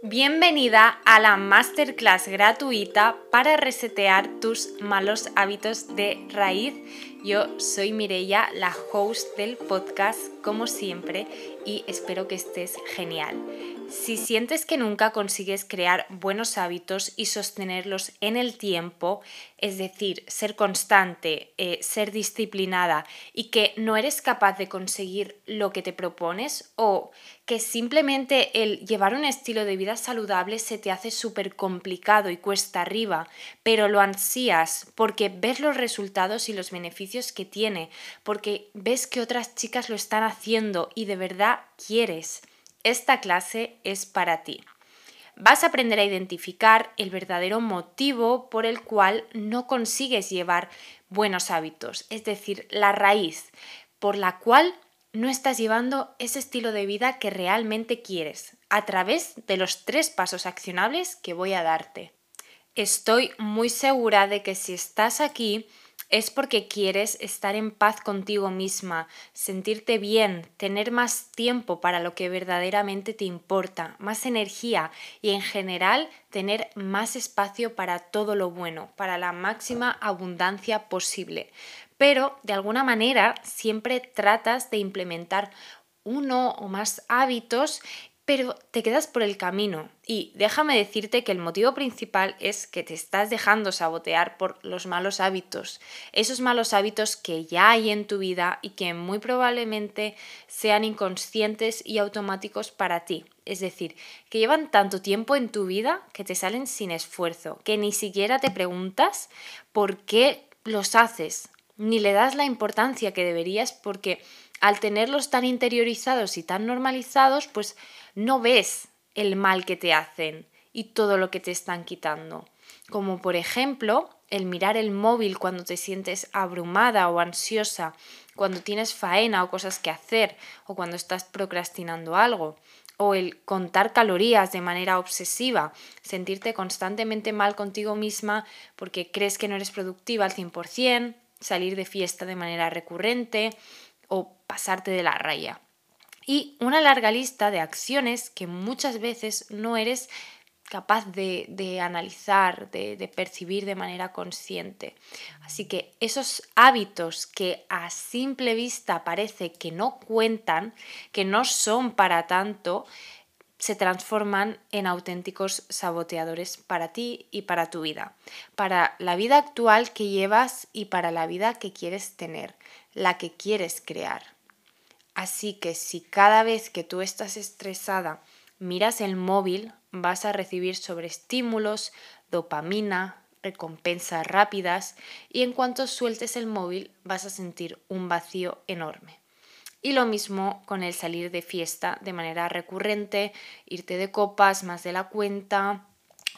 Bienvenida a la masterclass gratuita para resetear tus malos hábitos de raíz. Yo soy Mireia, la host del podcast, como siempre, y espero que estés genial. Si sientes que nunca consigues crear buenos hábitos y sostenerlos en el tiempo, es decir, ser constante, eh, ser disciplinada y que no eres capaz de conseguir lo que te propones o que simplemente el llevar un estilo de vida saludable se te hace súper complicado y cuesta arriba, pero lo ansías porque ves los resultados y los beneficios que tiene, porque ves que otras chicas lo están haciendo y de verdad quieres esta clase es para ti. Vas a aprender a identificar el verdadero motivo por el cual no consigues llevar buenos hábitos, es decir, la raíz por la cual no estás llevando ese estilo de vida que realmente quieres, a través de los tres pasos accionables que voy a darte. Estoy muy segura de que si estás aquí es porque quieres estar en paz contigo misma, sentirte bien, tener más tiempo para lo que verdaderamente te importa, más energía y en general tener más espacio para todo lo bueno, para la máxima abundancia posible. Pero de alguna manera siempre tratas de implementar uno o más hábitos pero te quedas por el camino. Y déjame decirte que el motivo principal es que te estás dejando sabotear por los malos hábitos, esos malos hábitos que ya hay en tu vida y que muy probablemente sean inconscientes y automáticos para ti. Es decir, que llevan tanto tiempo en tu vida que te salen sin esfuerzo, que ni siquiera te preguntas por qué los haces, ni le das la importancia que deberías porque al tenerlos tan interiorizados y tan normalizados, pues no ves el mal que te hacen y todo lo que te están quitando. Como por ejemplo el mirar el móvil cuando te sientes abrumada o ansiosa, cuando tienes faena o cosas que hacer, o cuando estás procrastinando algo, o el contar calorías de manera obsesiva, sentirte constantemente mal contigo misma porque crees que no eres productiva al 100%, salir de fiesta de manera recurrente o pasarte de la raya y una larga lista de acciones que muchas veces no eres capaz de, analizar, de, de, percibir de manera consciente. Así que esos hábitos que a simple vista parece que no cuentan, que no son para tanto, se transforman en auténticos saboteadores para ti y para tu vida, para la vida actual que llevas y para la vida que quieres tener, la que quieres crear. Así que si cada vez que tú estás estresada miras el móvil, vas a recibir sobreestímulos, dopamina, recompensas rápidas y en cuanto sueltes el móvil vas a sentir un vacío enorme. Y lo mismo con el salir de fiesta de manera recurrente, irte de copas más de la cuenta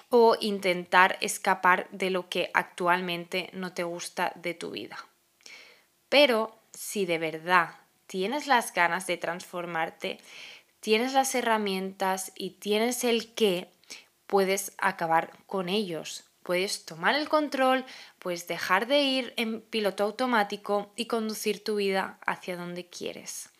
o intentar escapar de lo que actualmente no te gusta de tu vida. Pero si de verdad tienes las ganas de transformarte, tienes las herramientas y tienes el qué, puedes acabar con ellos. Puedes tomar el control, puedes dejar de ir en piloto automático y conducir tu vida hacia donde quieres.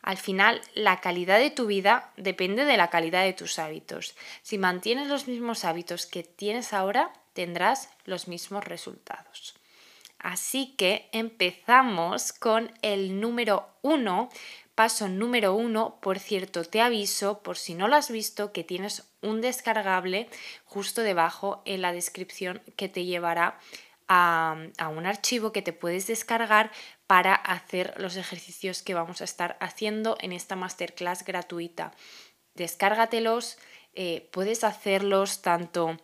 Al final, la calidad de tu vida depende de la calidad de tus hábitos. Si mantienes los mismos hábitos que tienes ahora, tendrás los mismos resultados. Así que empezamos con el número uno. Paso número uno, por cierto, te aviso, por si no lo has visto, que tienes un descargable justo debajo en la descripción que te llevará a, a, un archivo que te puedes descargar para hacer los ejercicios que vamos a estar haciendo en esta masterclass gratuita. Descárgatelos, eh, puedes hacerlos tanto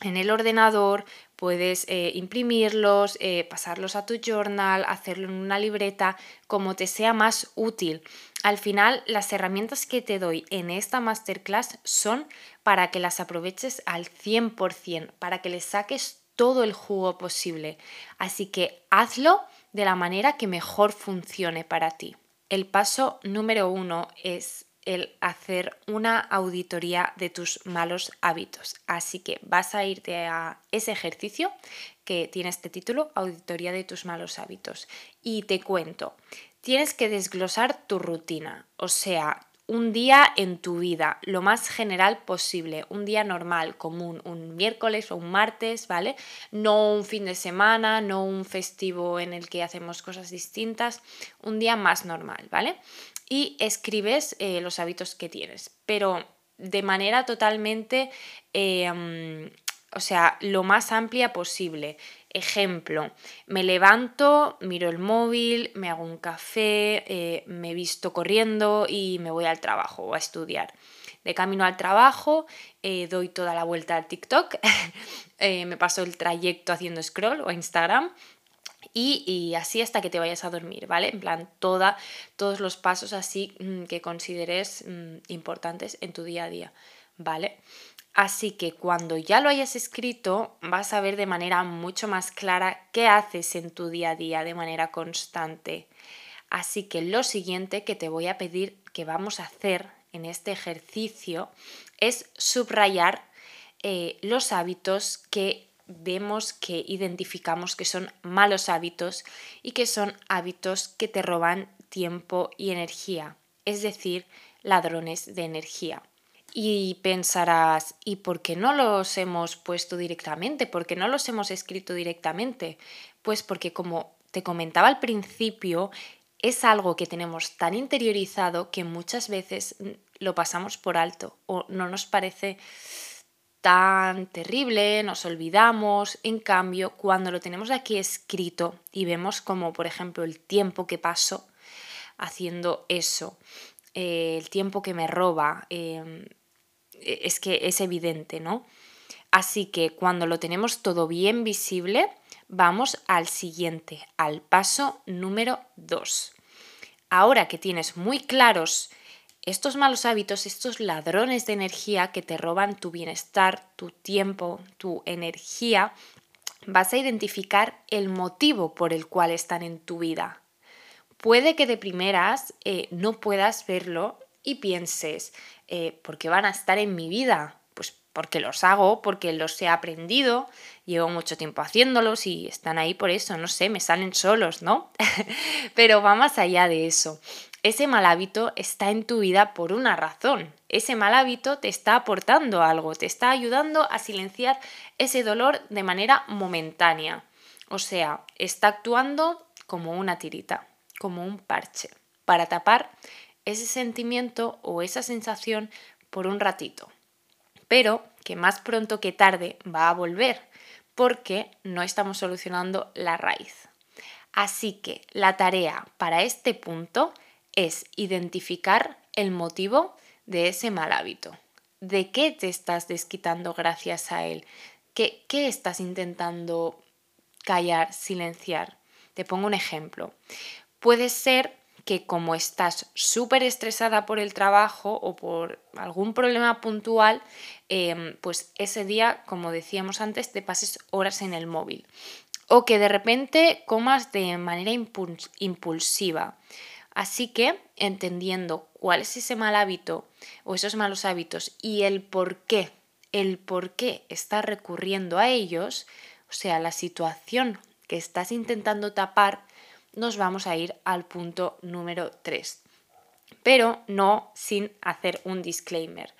en el ordenador, puedes eh, imprimirlos, eh, pasarlos a tu journal, hacerlo en una libreta, como te sea más útil. Al final, las herramientas que te doy en esta masterclass son para que las aproveches al 100%, para que les saques todo el jugo posible. Así que hazlo de la manera que mejor funcione para ti. El paso número uno es el hacer una auditoría de tus malos hábitos. Así que vas a irte a ese ejercicio que tiene este título, Auditoría de tus malos hábitos. Y te cuento, tienes que desglosar tu rutina, o sea, un día en tu vida, lo más general posible, un día normal, común, un miércoles o un martes, ¿vale? No un fin de semana, no un festivo en el que hacemos cosas distintas, un día más normal, ¿vale? Y escribes eh, los hábitos que tienes, pero de manera totalmente, eh, o sea, lo más amplia posible. Ejemplo, me levanto, miro el móvil, me hago un café, eh, me visto corriendo y me voy al trabajo o a estudiar. De camino al trabajo, doy toda la vuelta al TikTok, me paso el trayecto haciendo scroll o Instagram y, así hasta que te vayas a dormir, ¿vale? En plan, toda, todos los pasos así mm, que consideres mm, importantes en tu día a día, ¿vale? Así que cuando ya lo hayas escrito, vas a ver de manera mucho más clara qué haces en tu día a día de manera constante. Así que lo siguiente que te voy a pedir que vamos a hacer en este ejercicio es subrayar eh, los hábitos que vemos, que identificamos que son malos hábitos y que son hábitos que te roban tiempo y energía, es decir, ladrones de energía. Y pensarás, ¿y por qué no los hemos puesto directamente? ¿Por qué no los hemos escrito directamente? Pues porque como te comentaba al principio, es algo que tenemos tan interiorizado que muchas veces lo pasamos por alto o no nos parece tan terrible, nos olvidamos. En cambio, cuando lo tenemos aquí escrito y vemos como, por ejemplo, el tiempo que paso haciendo eso, eh, el tiempo que me roba, em, e, es que es evidente, ¿no? Así que cuando lo tenemos todo bien visible, vamos al siguiente, al paso número 2. Ahora que tienes muy claros estos malos hábitos, estos ladrones de energía que te roban tu bienestar, tu tiempo, tu energía, vas a identificar el motivo por el cual están en tu vida. Puede que de primeras eh, no puedas verlo y pienses, eh, ¿por qué van a estar en mi vida? Pues porque los hago, porque los he aprendido, llevo mucho tiempo haciéndolos y están ahí por eso, no sé, me salen solos, ¿no? Pero va más allá de eso. Ese mal hábito está en tu vida por una razón. Ese mal hábito te está aportando algo, te está ayudando a silenciar ese dolor de manera momentánea. O sea, está actuando como una tirita, como un parche, para tapar ese sentimiento o esa sensación por un ratito, pero que más pronto que tarde va a volver porque no estamos solucionando la raíz. Así que la tarea para este punto es identificar el motivo de ese mal hábito. ¿De qué te estás desquitando gracias a él? ¿Qué, qué estás intentando callar, silenciar? Te pongo un ejemplo. Puede ser que como estás súper estresada por el trabajo o por algún problema puntual, em, pues ese día, como decíamos antes, te pases horas en el móvil. O que de repente comas de manera impulsiva. Así que, entendiendo cuál es ese mal hábito o esos malos hábitos y el por qué, el por qué estás recurriendo a ellos, o sea, la situación que estás intentando tapar, nos vamos a ir al punto número 3. Pero no sin hacer un disclaimer.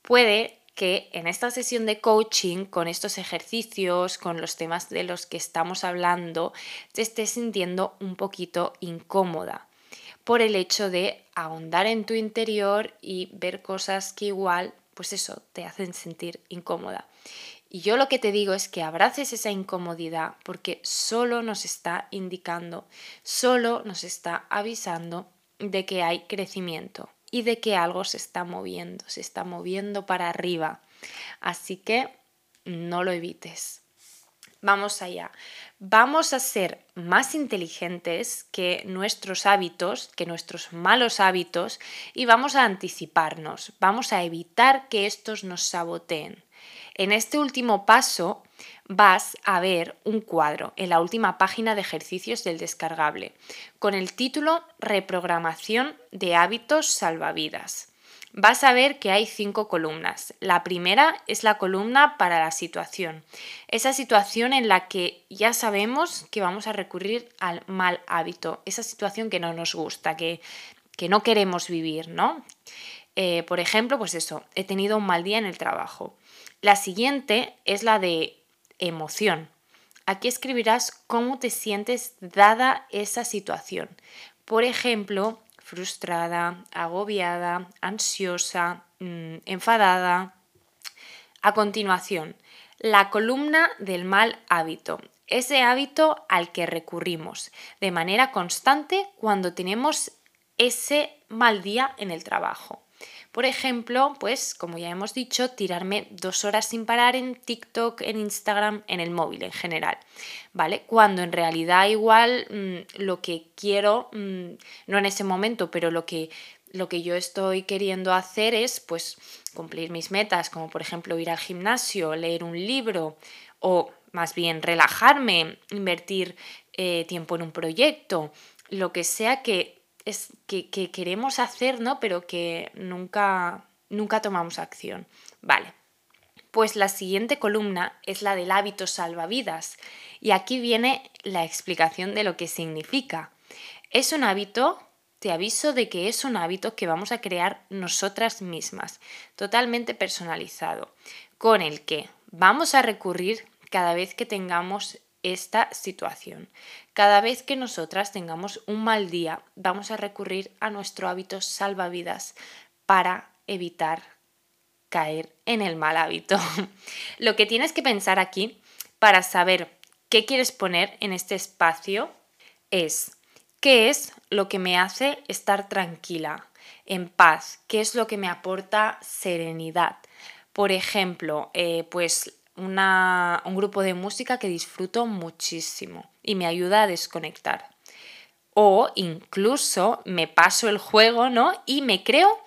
Puede que en esta sesión de coaching, con estos ejercicios, con los temas de los que estamos hablando, te estés sintiendo un poquito incómoda por el hecho de ahondar en tu interior y ver cosas que igual, pues eso, te hacen sentir incómoda. Y yo lo que te digo es que abraces esa incomodidad porque solo nos está indicando, solo nos está avisando de que hay crecimiento y de que algo se está moviendo, se está moviendo para arriba. Así que no lo evites. Vamos allá. Vamos a ser más inteligentes que nuestros hábitos, que nuestros malos hábitos, y vamos a anticiparnos. Vamos a evitar que estos nos saboteen. En este último paso vas a ver un cuadro en la última página de ejercicios del descargable con el título Reprogramación de hábitos salvavidas. Vas a ver que hay cinco columnas. La primera es la columna para la situación. Esa situación en la que ya sabemos que vamos a recurrir al mal hábito. Esa situación que no nos gusta, que, que no queremos vivir, ¿no? Eh, por ejemplo, pues eso, he tenido un mal día en el trabajo. La siguiente es la de emoción. Aquí escribirás cómo te sientes dada esa situación. Por ejemplo, frustrada, agobiada, ansiosa, mm, enfadada. A continuación, la columna del mal hábito. Ese hábito al que recurrimos de manera constante cuando tenemos ese mal día en el trabajo. Por ejemplo, pues como ya hemos dicho, tirarme dos horas sin parar en TikTok, en Instagram, en el móvil en general, ¿vale? Cuando en realidad igual mm, lo que quiero, mm, no en ese momento, pero lo que, lo que yo estoy queriendo hacer es pues cumplir mis metas, como por ejemplo ir al gimnasio, leer un libro o más bien relajarme, invertir eh, tiempo en un proyecto, lo que sea que es que, queremos hacer, ¿no? Pero que nunca, nunca tomamos acción. Vale. Pues la siguiente columna es la del hábito salvavidas. Y aquí viene la explicación de lo que significa. Es un hábito, te aviso de que es un hábito que vamos a crear nosotras mismas, totalmente personalizado, con el que vamos a recurrir cada vez que tengamos esta situación. Cada vez que nosotras tengamos un mal día, vamos a recurrir a nuestro hábito salvavidas para evitar caer en el mal hábito. Lo que tienes que pensar aquí para saber qué quieres poner en este espacio es qué es lo que me hace estar tranquila, en paz, qué es lo que me aporta serenidad. Por ejemplo, eh, pues un grupo de música que disfruto muchísimo y me ayuda a desconectar. O incluso me paso el juego, ¿no? Y me creo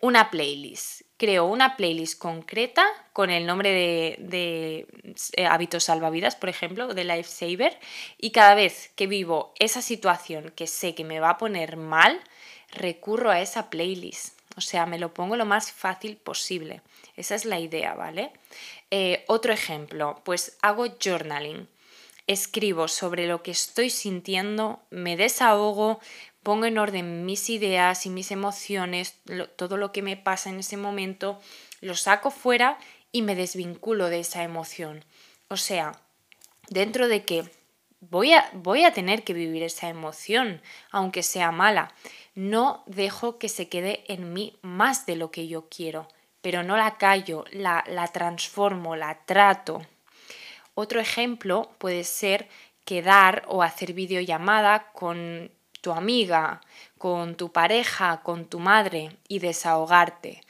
una playlist. Creo una playlist concreta con el nombre de, de eh, hábitos salvavidas, por ejemplo, de Lifesaver. Y cada vez que vivo esa situación que sé que me va a poner mal, recurro a esa playlist. O sea, me lo pongo lo más fácil posible. Esa es la idea, ¿vale? Eh, otro ejemplo, pues hago journaling. Escribo sobre lo que estoy sintiendo, me desahogo, pongo en orden mis ideas y mis emociones, todo lo que me pasa en ese momento, lo saco fuera y me desvinculo de esa emoción. O sea, dentro de que voy a, voy a tener que vivir esa emoción, aunque sea mala, no dejo que se quede en mí más de lo que yo quiero pero no la callo, la, la transformo, la trato. Otro ejemplo puede ser quedar o hacer videollamada con tu amiga, con tu pareja, con tu madre y desahogarte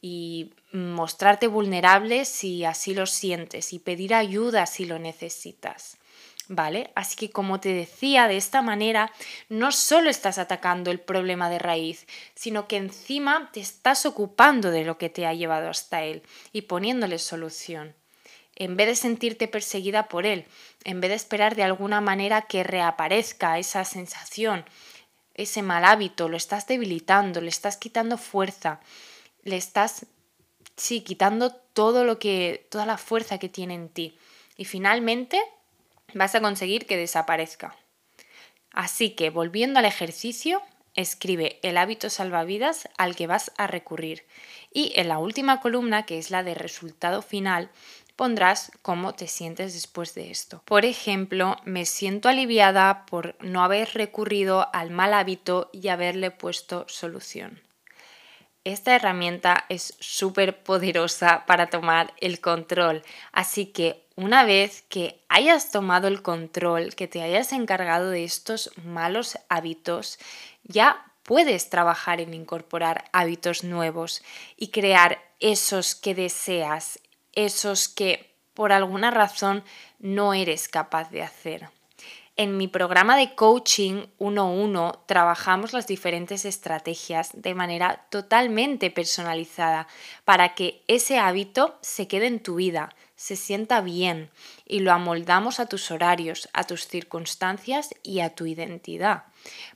y mostrarte vulnerable si así lo sientes y pedir ayuda si lo necesitas. ¿Vale? Así que como te decía, de esta manera no solo estás atacando el problema de raíz, sino que encima te estás ocupando de lo que te ha llevado hasta él y poniéndole solución. En vez de sentirte perseguida por él, en vez de esperar de alguna manera que reaparezca esa sensación, ese mal hábito, lo estás debilitando, le estás quitando fuerza, le estás sí, quitando todo lo que toda la fuerza que tiene en ti. Y finalmente vas a conseguir que desaparezca. Así que, volviendo al ejercicio, escribe el hábito salvavidas al que vas a recurrir. Y en la última columna, que es la de resultado final, pondrás cómo te sientes después de esto. Por ejemplo, me siento aliviada por no haber recurrido al mal hábito y haberle puesto solución. Esta herramienta es súper poderosa para tomar el control, así que una vez que hayas tomado el control, que te hayas encargado de estos malos hábitos, ya puedes trabajar en incorporar hábitos nuevos y crear esos que deseas, esos que por alguna razón no eres capaz de hacer. En mi programa de coaching 1-1 trabajamos las diferentes estrategias de manera totalmente personalizada para que ese hábito se quede en tu vida, se sienta bien y lo amoldamos a tus horarios, a tus circunstancias y a tu identidad,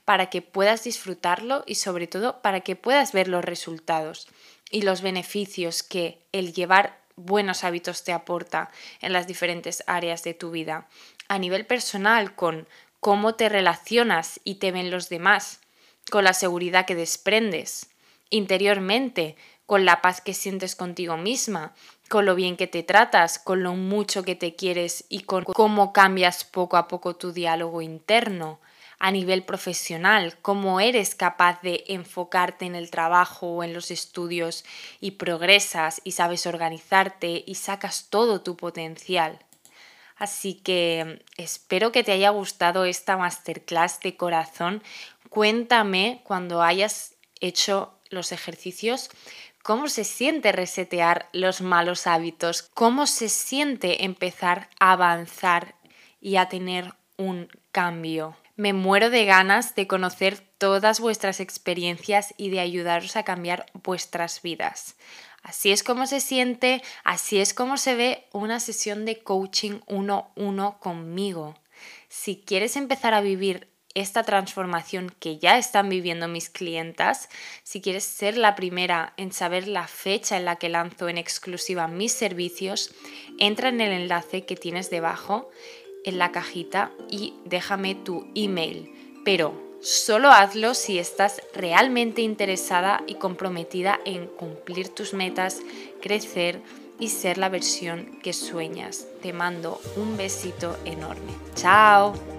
para que puedas disfrutarlo y sobre todo para que puedas ver los resultados y los beneficios que el llevar buenos hábitos te aporta en las diferentes áreas de tu vida, a nivel personal con cómo te relacionas y te ven los demás, con la seguridad que desprendes. Interiormente, con la paz que sientes contigo misma, con lo bien que te tratas, con lo mucho que te quieres y con cómo cambias poco a poco tu diálogo interno a nivel profesional, cómo eres capaz de enfocarte en el trabajo o en los estudios y progresas y sabes organizarte y sacas todo tu potencial. Así que espero que te haya gustado esta masterclass de corazón. Cuéntame cuando hayas hecho los ejercicios cómo se siente resetear los malos hábitos, cómo se siente empezar a avanzar y a tener un cambio. Me muero de ganas de conocer todas vuestras experiencias y de ayudaros a cambiar vuestras vidas. Así es como se siente, así es como se ve una sesión de coaching 1-1 conmigo. Si quieres empezar a vivir esta transformación que ya están viviendo mis clientas, si quieres ser la primera en saber la fecha en la que lanzo en exclusiva mis servicios, entra en el enlace que tienes debajo en la cajita y déjame tu email. Pero solo hazlo si estás realmente interesada y comprometida en cumplir tus metas, crecer y ser la versión que sueñas. Te mando un besito enorme. ¡Chao!